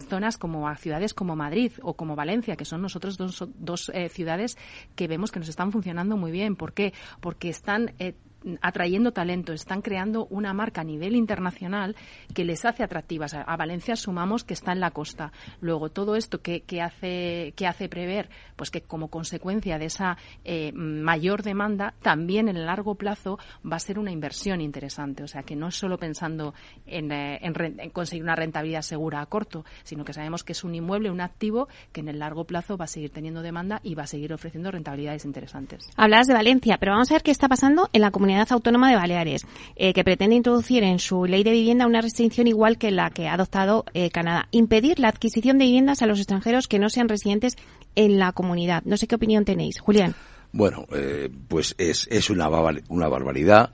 zonas como a ciudades como Madrid o como Valencia, que son nosotros dos, dos eh, ciudades que vemos que nos están funcionando muy bien ¿Por qué? Porque están eh, atrayendo talento, están creando una marca a nivel internacional que les hace atractivas. A Valencia sumamos que está en la costa. Luego, todo esto que, hace, que hace prever, pues que como consecuencia de esa eh, mayor demanda, también en el largo plazo va a ser una inversión interesante. O sea, que no es solo pensando en, eh, en conseguir una rentabilidad segura a corto, sino que sabemos que es un inmueble, un activo que en el largo plazo va a seguir teniendo demanda y va a seguir ofreciendo rentabilidades interesantes. Hablas de Valencia, pero vamos a ver qué está pasando en la comunidad Comunidad Autónoma de Baleares, eh, que pretende introducir en su ley de vivienda una restricción igual que la que ha adoptado eh, Canadá, impedir la adquisición de viviendas a los extranjeros que no sean residentes en la comunidad. No sé qué opinión tenéis, Julián. Bueno, eh, pues es, es una, una barbaridad,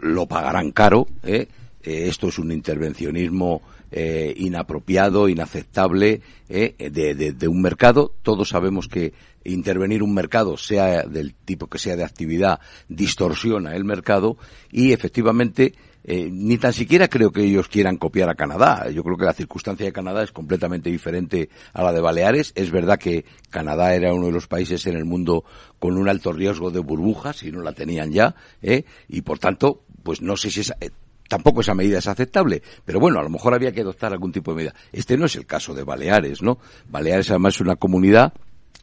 lo pagarán caro, esto es un intervencionismo inapropiado, inaceptable de, de, un mercado. Todos sabemos que intervenir un mercado, sea del tipo que sea de actividad, distorsiona el mercado y efectivamente eh, ni tan siquiera creo que ellos quieran copiar a Canadá. Yo creo que la circunstancia de Canadá es completamente diferente a la de Baleares. Es verdad que Canadá era uno de los países en el mundo con un alto riesgo de burbujas, y no la tenían ya, ¿eh? y por tanto, pues no sé si es tampoco esa medida es aceptable, pero bueno, a lo mejor había que adoptar algún tipo de medida. Este no es el caso de Baleares, ¿no? Baleares además es una comunidad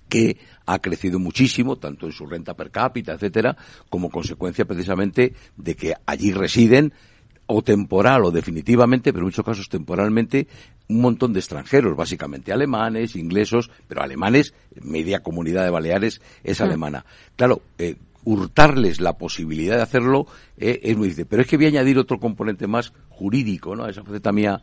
que ha crecido muchísimo, tanto en su renta per cápita, etcétera, como consecuencia precisamente de que allí residen o temporal o definitivamente, pero en muchos casos temporalmente, un montón de extranjeros, básicamente alemanes, inglesos, pero alemanes, media comunidad de Baleares es alemana. Claro, eh, hurtarles la posibilidad de hacerlo eh, es muy difícil. Pero es que voy a añadir otro componente más jurídico, ¿no? Esa faceta mía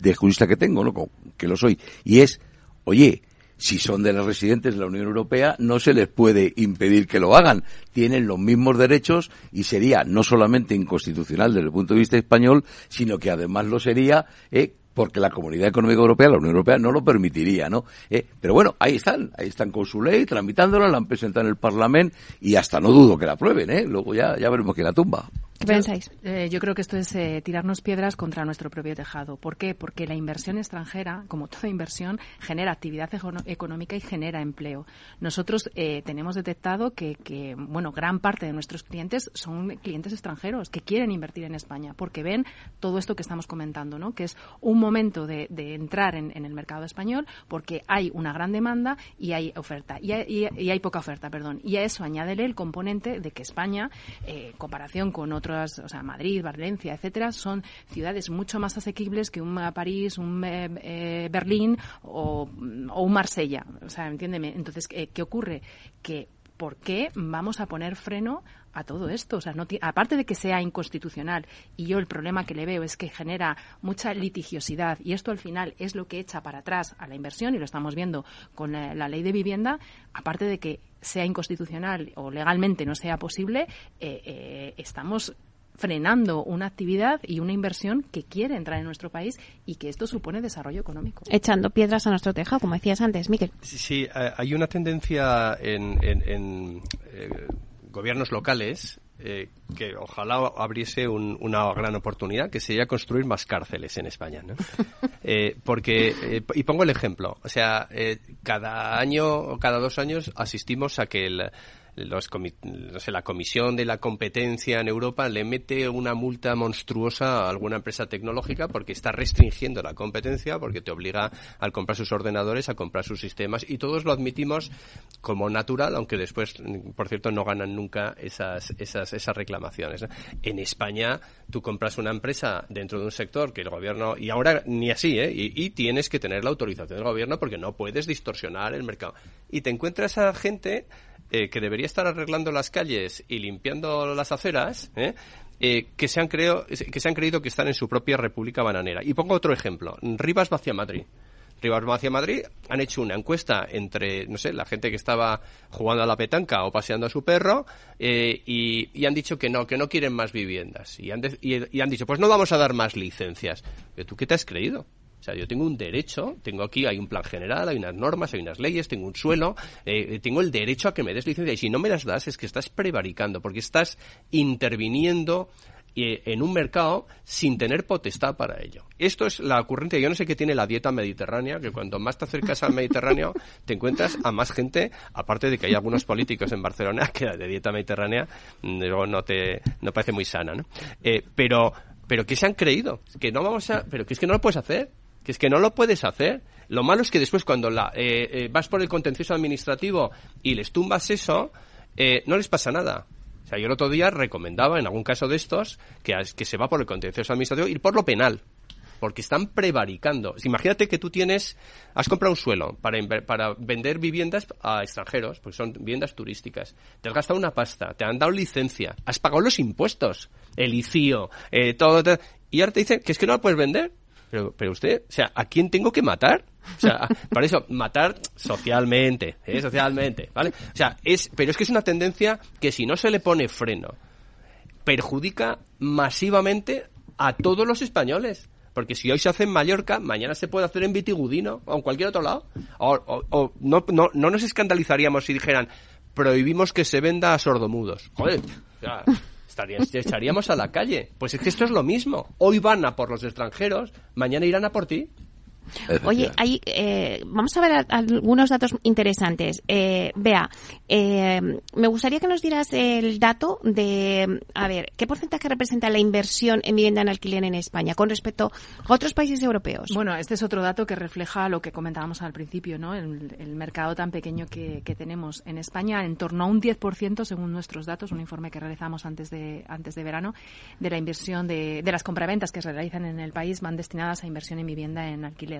de jurista que tengo, ¿no? Que lo soy. Y es, oye, si son de los residentes de la Unión Europea, no se les puede impedir que lo hagan. Tienen los mismos derechos y sería no solamente inconstitucional desde el punto de vista español, sino que además lo sería eh, porque la Comunidad Económica Europea, la Unión Europea, no lo permitiría, ¿no? Eh, pero bueno, ahí están, ahí están con su ley, tramitándola, la han presentado en el Parlamento y hasta no dudo que la aprueben, ¿eh? Luego ya, ya veremos quién la tumba. ¿Qué pensáis? Eh, yo creo que esto es eh, tirarnos piedras contra nuestro propio tejado. ¿Por qué? Porque la inversión extranjera, como toda inversión, genera actividad económica y genera empleo. Nosotros eh, tenemos detectado que, que, bueno, gran parte de nuestros clientes son clientes extranjeros que quieren invertir en España porque ven todo esto que estamos comentando, ¿no? Que es un momento de, de entrar en, en, el mercado español porque hay una gran demanda y hay oferta y hay, y hay poca oferta, perdón. Y a eso añádele el componente de que España, en comparación con otros o sea, Madrid, Valencia, etcétera, son ciudades mucho más asequibles que un París, un eh, eh, Berlín o, un Marsella. O sea, entiéndeme. Entonces, ¿qué, ¿qué ocurre? Que ¿por qué vamos a poner freno a todo esto? O sea, no aparte de que sea inconstitucional, y yo el problema que le veo es que genera mucha litigiosidad, y esto al final es lo que echa para atrás a la inversión, y lo estamos viendo con la, la ley de vivienda, aparte de que sea inconstitucional o legalmente no sea posible, eh, eh, estamos frenando una actividad y una inversión que quiere entrar en nuestro país y que esto supone desarrollo económico. Echando piedras a nuestro tejado, como decías antes, Miquel. Sí, sí eh, hay una tendencia en, en, gobiernos locales eh, que ojalá abriese una gran oportunidad, que sería construir más cárceles en España. ¿no? Eh, porque, eh, y pongo el ejemplo, o sea, cada año o cada dos años asistimos a que el, los no sé, la Comisión de la Competencia en Europa le mete una multa monstruosa a alguna empresa tecnológica porque está restringiendo la competencia, porque te obliga al comprar sus ordenadores, a comprar sus sistemas, y todos lo admitimos como natural, aunque después, por cierto, no ganan nunca esas, esas, esas reclamaciones. En España, tú compras una empresa dentro de un sector que el gobierno, y ahora ni así, ¿eh? y, y tienes que tener la autorización del gobierno porque no puedes distorsionar el mercado. Y te encuentras a gente eh, que debería estar arreglando las calles y limpiando las aceras, ¿eh? Eh, que, se han creo, que se han creído que están en su propia república bananera. Y pongo otro ejemplo. Rivas Vacia Madrid. Rivas Vacia Madrid han hecho una encuesta entre, no sé, la gente que estaba jugando a la petanca o paseando a su perro y, han dicho que no, que no quieren más viviendas. Y han, y han dicho, pues no vamos a dar más licencias. ¿Tú qué te has creído? O sea, yo tengo un derecho, tengo aquí, hay un plan general, hay unas normas, hay unas leyes, tengo un suelo, eh, tengo el derecho a que me des licencia. Y si no me las das, es que estás prevaricando, porque estás interviniendo eh, en un mercado sin tener potestad para ello. Esto es la ocurrencia. Yo no sé qué tiene la dieta mediterránea, que cuanto más te acercas al Mediterráneo, te encuentras a más gente, aparte de que hay algunos políticos en Barcelona que de dieta mediterránea mm, no te no parece muy sana, ¿no? Eh, pero pero que se han creído que no vamos a, pero que es que no lo puedes hacer que es que no lo puedes hacer. Lo malo es que después cuando la, eh, eh, vas por el contencioso administrativo y les tumbas eso, eh, no les pasa nada. O sea, yo el otro día recomendaba, en algún caso de estos, que, se va por el contencioso administrativo, ir por lo penal. Porque están prevaricando. Imagínate que tú tienes, has comprado un suelo para, para vender viviendas a extranjeros, porque son viviendas turísticas. Te has gastado una pasta, te han dado licencia, has pagado los impuestos, el ICIO, todo, todo, y ahora te dicen que es que no la puedes vender pero, pero usted, o sea, ¿a quién tengo que matar? O sea, para eso, matar socialmente, ¿eh? socialmente, ¿vale? O sea, es, pero es que es una tendencia que si no se le pone freno, perjudica masivamente a todos los españoles. Porque si hoy se hace en Mallorca, mañana se puede hacer en Vitigudino o en cualquier otro lado. O, no, no, no nos escandalizaríamos si dijeran, prohibimos que se venda a sordomudos. Joder, o sea, estaríamos a la calle. Pues es que esto es lo mismo. Hoy van a por los extranjeros, mañana irán a por ti. Oye, ahí, eh, vamos a ver algunos datos interesantes. Eh, Vea, eh, me gustaría que nos dieras el dato de, a ver, ¿qué porcentaje representa la inversión en vivienda en alquiler en España con respecto a otros países europeos? Bueno, este es otro dato que refleja lo que comentábamos al principio, ¿no? El, mercado tan pequeño que, tenemos en España, en torno a un 10%, según nuestros datos, un informe que realizamos antes de, antes de verano, de la inversión de, de las compraventas que se realizan en el país van destinadas a inversión en vivienda en alquiler.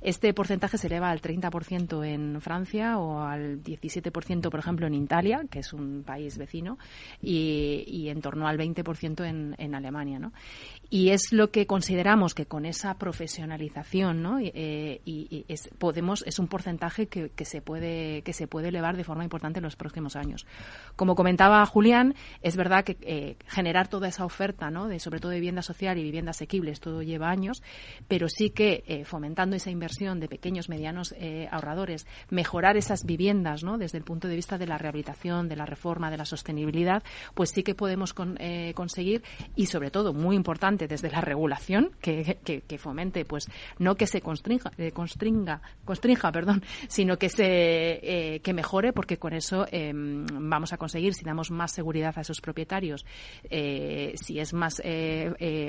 Este porcentaje se eleva al 30% en Francia o al 17%, por ejemplo, en Italia, que es un país vecino, y, en torno al 20% en, en Alemania. ¿no? Y es lo que consideramos que con esa profesionalización ¿no? Eh, y, es, podemos, es un porcentaje que, que, se puede, que se puede elevar de forma importante en los próximos años. Como comentaba Julián, es verdad que eh, generar toda esa oferta, ¿no? de, sobre todo de vivienda social y vivienda asequible, todo lleva años, pero sí que eh, fomentando esa inversión de pequeños, medianos eh, ahorradores, mejorar esas viviendas ¿no? desde el punto de vista de la rehabilitación, de la reforma, de la sostenibilidad, pues sí que podemos eh, conseguir y sobre todo, muy importante, desde la regulación, que, fomente, pues no que se constrinja, eh, constringa, constrinja, perdón, sino que se que mejore, porque con eso em, vamos a conseguir, si damos más seguridad a esos propietarios, si es más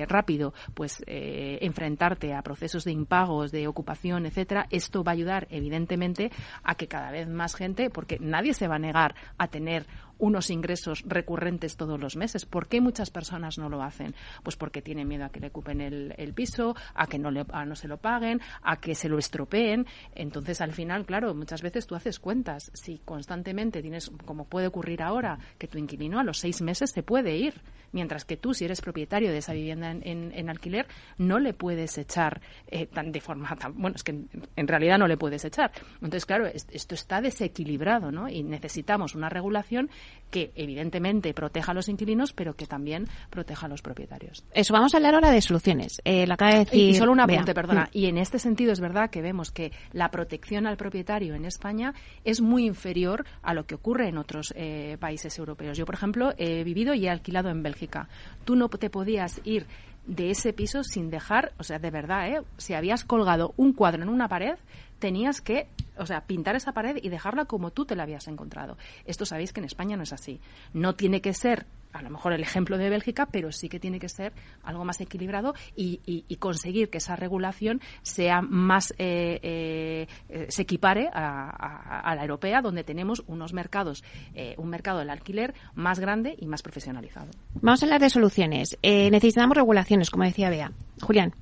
rápido, pues enfrentarte a procesos de de ocupación, etcétera, esto va a ayudar, evidentemente, a que cada vez más gente, porque nadie se va a negar a tener unos ingresos recurrentes todos los meses. ¿Por qué muchas personas no lo hacen? Pues porque tienen miedo a que le ocupen el, piso, a que no, le, no se lo paguen, a que se lo estropeen. Entonces, al final, claro, muchas veces tú haces cuentas. Si constantemente tienes, como puede ocurrir ahora, que tu inquilino a los seis meses se puede ir, mientras que tú, si eres propietario de esa vivienda en, alquiler, no le puedes echar eh, tan de forma tan, bueno, es que en, realidad no le puedes echar. Entonces, claro, esto está desequilibrado, ¿no? Y necesitamos una regulación que evidentemente proteja a los inquilinos, pero que también proteja a los propietarios. Eso, vamos a hablar ahora de soluciones. Eh, la acaba de decir, y solo un apunte, perdona. Y en este sentido es verdad que vemos que la protección al propietario en España es muy inferior a lo que ocurre en otros eh, países europeos. Yo, por ejemplo, he vivido y he alquilado en Bélgica. Tú no te podías ir de ese piso sin dejar, o sea, de verdad, ¿eh? si habías colgado un cuadro en una pared, tenías que, o sea, pintar esa pared y dejarla como tú te la habías encontrado. Esto sabéis que en España no es así. No tiene que ser a lo mejor el ejemplo de Bélgica, pero sí que tiene que ser algo más equilibrado y, conseguir que esa regulación sea más eh, eh, se equipare a, la europea, donde tenemos unos mercados, eh, un mercado del alquiler más grande y más profesionalizado. Vamos a hablar de soluciones. necesitamos regulaciones, como decía Bea. Julián.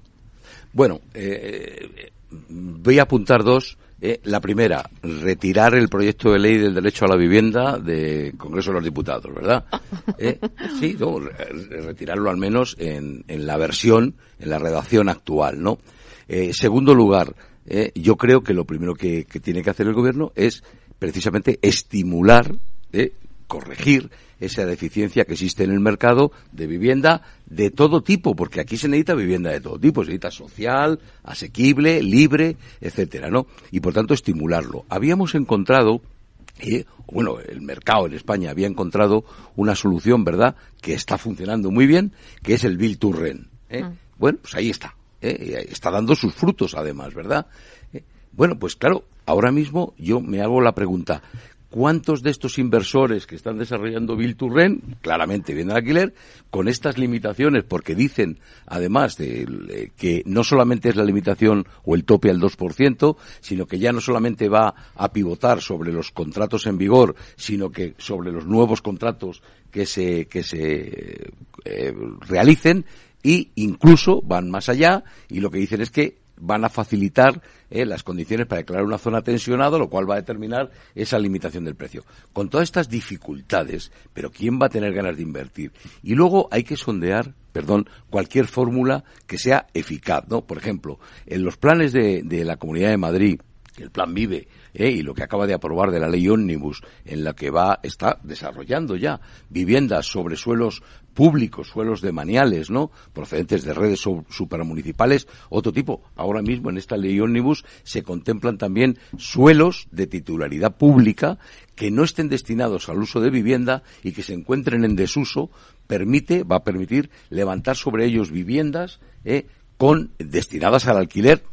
Bueno, voy a apuntar dos. Eh, la primera, retirar el proyecto de ley del derecho a la vivienda del Congreso de los Diputados, ¿verdad? Eh, sí, retirarlo al menos en, la versión, en la redacción actual, ¿no? Eh, segundo lugar, yo creo que lo primero que, que, tiene que hacer el Gobierno es precisamente estimular, corregir esa deficiencia que existe en el mercado de vivienda de todo tipo, porque aquí se necesita vivienda de todo tipo, se necesita social, asequible, libre, etcétera, ¿no? Y por tanto estimularlo. Habíamos encontrado eh, bueno, el mercado en España había encontrado una solución, ¿verdad?, que está funcionando muy bien, que es el Bill to Rent. ¿eh? Mm. Bueno, pues ahí está. ¿eh? Está dando sus frutos, además, ¿verdad? ¿eh? Bueno, pues claro, ahora mismo yo me hago la pregunta, ¿Cuántos de estos inversores que están desarrollando Rent, claramente vienen alquiler, con estas limitaciones, porque dicen, además, de, que no solamente es la limitación o el tope al 2%, sino que ya no solamente va a pivotar sobre los contratos en vigor, sino que sobre los nuevos contratos que se, que se eh, realicen, y incluso van más allá y lo que dicen es que van a facilitar eh, las condiciones para declarar una zona tensionada, lo cual va a determinar esa limitación del precio. Con todas estas dificultades, pero ¿quién va a tener ganas de invertir? Y luego hay que sondear perdón, cualquier fórmula que sea eficaz, ¿no? Por ejemplo, en los planes de, de la Comunidad de Madrid, el plan Vive ¿eh? y lo que acaba de aprobar de la ley Omnibus, en la que va, está desarrollando ya viviendas sobre suelos públicos, suelos de maniales, ¿no? Procedentes de redes supramunicipales, otro tipo. Ahora mismo en esta ley Omnibus se contemplan también suelos de titularidad pública que no estén destinados al uso de vivienda y que se encuentren en desuso, permite, va a permitir levantar sobre ellos viviendas, ¿eh? con, destinadas al alquiler,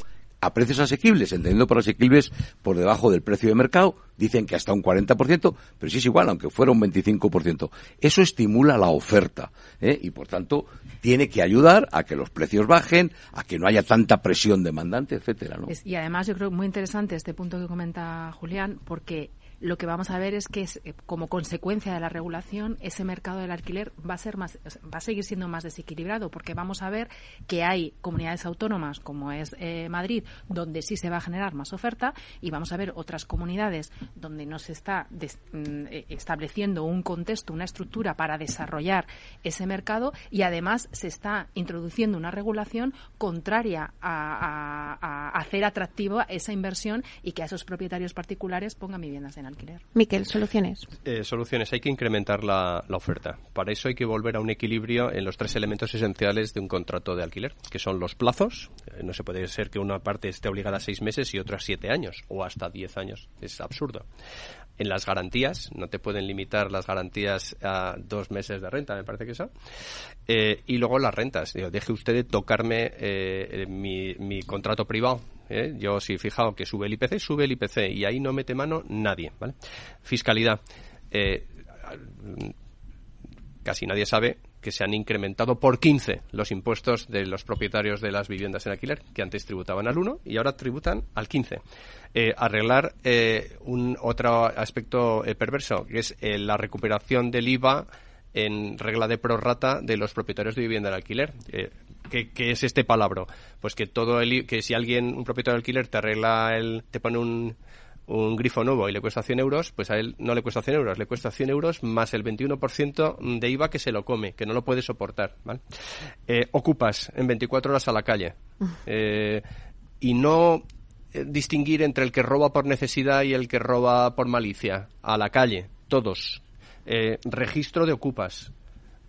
a precios asequibles, entendiendo por asequibles por debajo del precio de mercado, dicen que hasta un 40%, pero sí es igual, aunque fuera un 25%. Eso estimula la oferta ¿eh? y, por tanto, tiene que ayudar a que los precios bajen, a que no haya tanta presión demandante, etcétera. ¿no? y además, yo creo muy interesante este punto que comenta Julián, porque lo que vamos a ver es que eh, como consecuencia de la regulación ese mercado del alquiler va a ser más va a seguir siendo más desequilibrado porque vamos a ver que hay comunidades autónomas como es eh, Madrid donde sí se va a generar más oferta y vamos a ver otras comunidades donde no se está mm, eh, estableciendo un contexto una estructura para desarrollar ese mercado y además se está introduciendo una regulación contraria a, hacer atractivo esa inversión y que a esos propietarios particulares pongan viviendas en alquiler. Miquel, soluciones. Eh, soluciones. Hay que incrementar la, oferta. Para eso hay que volver a un equilibrio en los tres elementos esenciales de un contrato de alquiler, que son los plazos. Eh, no se puede ser que una parte esté obligada a seis meses y otra a siete años o hasta diez años. Es absurdo. En las garantías, no te pueden limitar las garantías a dos meses de renta, me parece que eso. Eh, y luego las rentas. deje usted de tocarme mi, mi contrato privado ¿eh? Yo si he fijado que sube el IPC, sube el IPC y ahí no mete mano nadie. Fiscalidad. Eh, casi nadie sabe que se han incrementado por 15 los impuestos de los propietarios de las viviendas en alquiler, que antes tributaban al 1 y ahora tributan al 15. Eh, arreglar un otro aspecto perverso, que es la recuperación del IVA en regla de prorrata de los propietarios de vivienda en alquiler. ¿Qué, es este palabra? Pues que todo el, que si alguien, un propietario de alquiler, te arregla el, te pone un, un grifo nuevo y le cuesta 100 euros, pues a él no le cuesta 100 euros, le cuesta 100 euros más el 21% de IVA que se lo come, que no lo puede soportar. Eh, ocupas en 24 horas a la calle eh, y no eh, distinguir entre el que roba por necesidad y el que roba por malicia. A la calle, todos. registro de ocupas.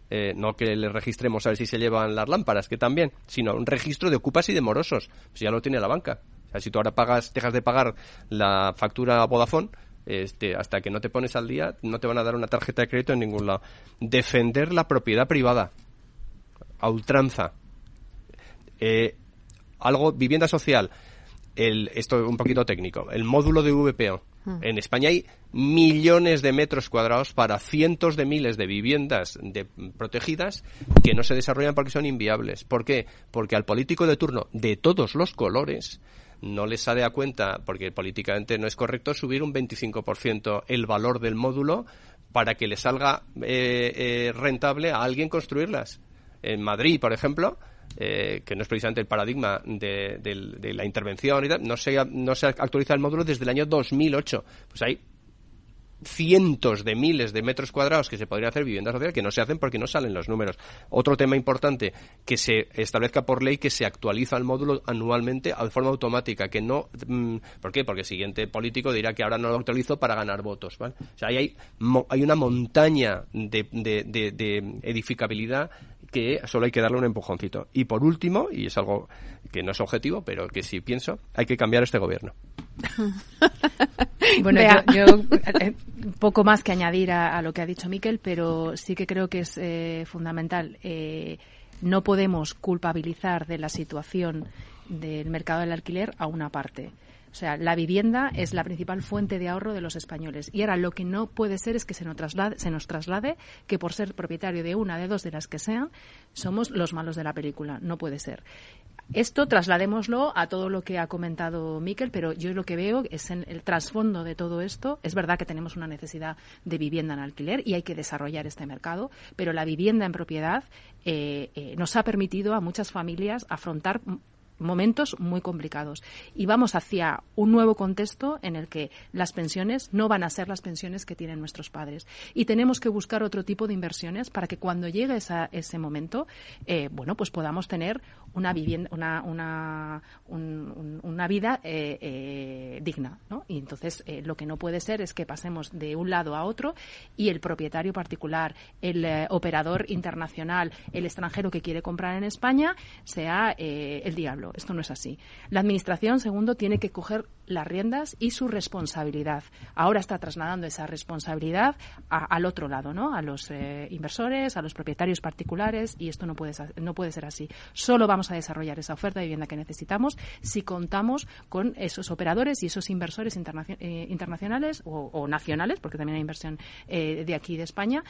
Eh, no que le registremos a ver si se llevan las lámparas, que también, sino un registro de ocupas y de morosos. Si ya lo tiene la banca. O sea, si tú ahora pagas, dejas de pagar la factura Vodafone, este, hasta que no te pones al día, no te van a dar una tarjeta de crédito en ningún lado. Defender la propiedad privada. A ultranza. Eh, algo, vivienda social. El, esto un poquito técnico. El módulo de VPO. Hmm. En España hay millones de metros cuadrados para cientos de miles de viviendas de, protegidas que no se desarrollan porque son inviables. ¿Por qué? Porque al político de turno de todos los colores no les sale a cuenta, porque políticamente no es correcto, subir un 25% el valor del módulo para que le salga eh, eh, rentable a alguien construirlas. En Madrid, por ejemplo, eh, que no es precisamente el paradigma de, la intervención y no se, no se actualiza el módulo desde el año 2008. Pues hay cientos de miles de metros cuadrados que se podrían hacer viviendas sociales que no se hacen porque no salen los números. Otro tema importante, que se establezca por ley que se actualiza el módulo anualmente de forma automática, que no... Mm, ¿Por qué? Porque el siguiente político dirá que ahora no lo actualizo para ganar votos. ¿vale? O sea, hay, una montaña de edificabilidad que solo hay que darle un empujoncito. Y por último, y es algo que no es objetivo, pero que sí pienso, hay que cambiar este gobierno. bueno, yo, eh, poco más que añadir a, lo que ha dicho Miquel, pero sí que creo que es eh, fundamental. Eh, no podemos culpabilizar de la situación del mercado del alquiler a una parte. O sea, la vivienda es la principal fuente de ahorro de los españoles. Y ahora lo que no puede ser es que se nos traslade, se nos traslade que por ser propietario de una, de dos, de las que sean, somos los malos de la película. No puede ser. Esto trasladémoslo a todo lo que ha comentado Miquel, pero yo lo que veo es en el trasfondo de todo esto. Es verdad que tenemos una necesidad de vivienda en alquiler y hay que desarrollar este mercado, pero la vivienda en propiedad eh, eh, nos ha permitido a muchas familias afrontar momentos muy complicados. Y vamos hacia un nuevo contexto en el que las pensiones no van a ser las pensiones que tienen nuestros padres. Y tenemos que buscar otro tipo de inversiones para que cuando llegue ese momento, eh, bueno, pues podamos tener una vivienda, una, una, una vida eh, eh, digna, ¿no? Y entonces lo que no puede ser es que pasemos de un lado a otro y el propietario particular, el operador internacional, el extranjero que quiere comprar en España sea el diablo Esto no es así. La Administración, segundo, tiene que coger las riendas y su responsabilidad. Ahora está trasladando esa responsabilidad al otro lado, ¿no? A los eh, inversores, a los propietarios particulares y esto no puede, no puede ser así. Solo vamos a desarrollar esa oferta de vivienda que necesitamos si contamos con esos operadores y esos inversores eh, internacionales o, nacionales, porque también hay inversión eh, de aquí de España,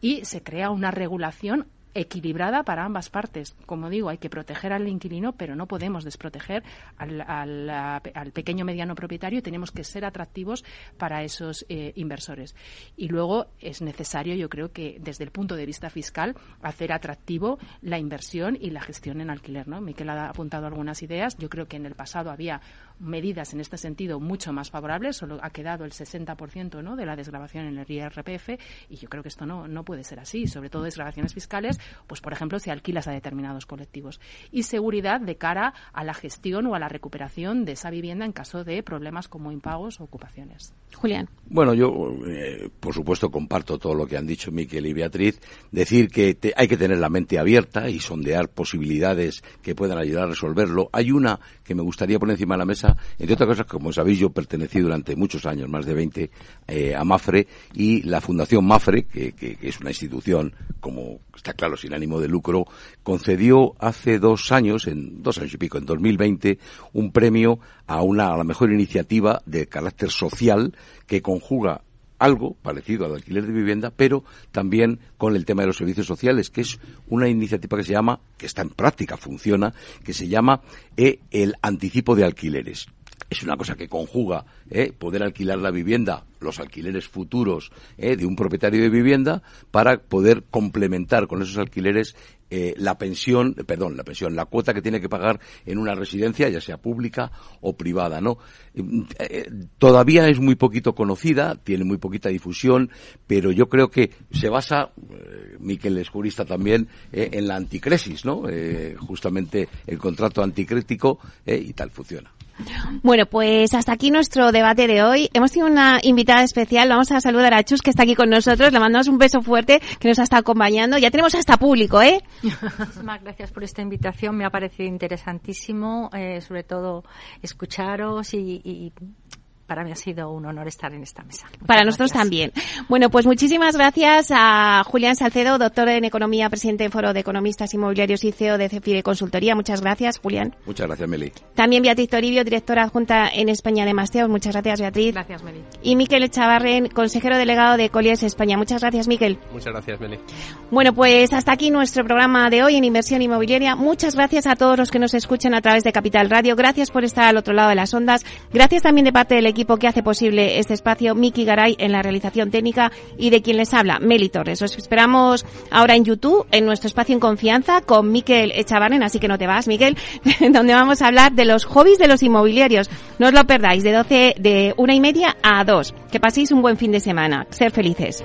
y se crea una regulación equilibrada para ambas partes. Como digo, hay que proteger al inquilino, pero no podemos desproteger al, al, pequeño mediano propietario tenemos que ser atractivos para esos eh, inversores. Y luego es necesario, yo creo que desde el punto de vista fiscal, hacer atractivo la inversión y la gestión en alquiler. ¿no? Miquel ha apuntado algunas ideas. Yo creo que en el pasado había medidas en este sentido mucho más favorables. Solo ha quedado el 60% ¿no? de la desgrabación en el IRPF y yo creo que esto no, no puede ser así. Sobre todo desgrabaciones fiscales pues por ejemplo, si alquilas a determinados colectivos. Y seguridad de cara a la gestión o a la recuperación de esa vivienda en caso de problemas como impagos o ocupaciones. Julián. Bueno, yo, eh, por supuesto, comparto todo lo que han dicho Miquel y Beatriz. Decir que hay que tener la mente abierta y sondear posibilidades que puedan ayudar a resolverlo. Hay una que me gustaría poner encima de la mesa, entre otras cosas, como sabéis, yo pertenecí durante muchos años, más de 20, eh, a Mafre y la Fundación Mafre, que, que es una institución, como está claro, sin ánimo de lucro, concedió hace dos años, en dos años y pico, en 2020, un premio a una, a la mejor iniciativa de carácter social que conjuga algo parecido al alquiler de vivienda, pero también con el tema de los servicios sociales, que es una iniciativa que se llama, que está en práctica, funciona, que se llama eh, el anticipo de alquileres es una cosa que conjuga ¿eh? poder alquilar la vivienda, los alquileres futuros ¿eh? de un propietario de vivienda, para poder complementar con esos alquileres eh, la pensión, perdón, la pensión, la cuota que tiene que pagar en una residencia, ya sea pública o privada, ¿no? todavía es muy poquito conocida, tiene muy poquita difusión, pero yo creo que se basa, Miquel es jurista también, en la anticresis, ¿no? justamente el contrato anticrítico y tal funciona. Bueno, pues hasta aquí nuestro debate de hoy. Hemos tenido una invitada especial. Vamos a saludar a Chus, que está aquí con nosotros. Le mandamos un beso fuerte, que nos estado acompañando. Ya tenemos hasta público, ¿eh? Muchísimas gracias por esta invitación. Me ha parecido interesantísimo, eh, sobre todo escucharos y para mí ha sido un honor estar en esta mesa. para nosotros también. Bueno, pues muchísimas gracias a Julián Salcedo, doctor en Economía, presidente del Foro de Economistas Inmobiliarios y CEO de Cefire Consultoría. Muchas gracias, Julián. Muchas gracias, Meli. También Beatriz Toribio, directora adjunta en España de Masteos. Muchas gracias, Beatriz. Gracias, Meli. Y Miquel Chavarren, consejero delegado de Colliers España. Muchas gracias, Miquel. Muchas gracias, Meli. Bueno, pues hasta aquí nuestro programa de hoy en Inversión Inmobiliaria. Muchas gracias a todos los que nos escuchan a través de Capital Radio. Gracias por estar al otro lado de las ondas. Gracias también de parte del equipo que hace posible este espacio, Miki Garay en la realización técnica y de quien les habla, Meli Torres. Os esperamos ahora en YouTube, en nuestro espacio en confianza, con Miquel Echavarren, así que no te vas, Miquel, donde vamos a hablar de los hobbies de los inmobiliarios. No os lo perdáis, de 12, de una y media a dos. Que paséis un buen fin de semana. Ser felices.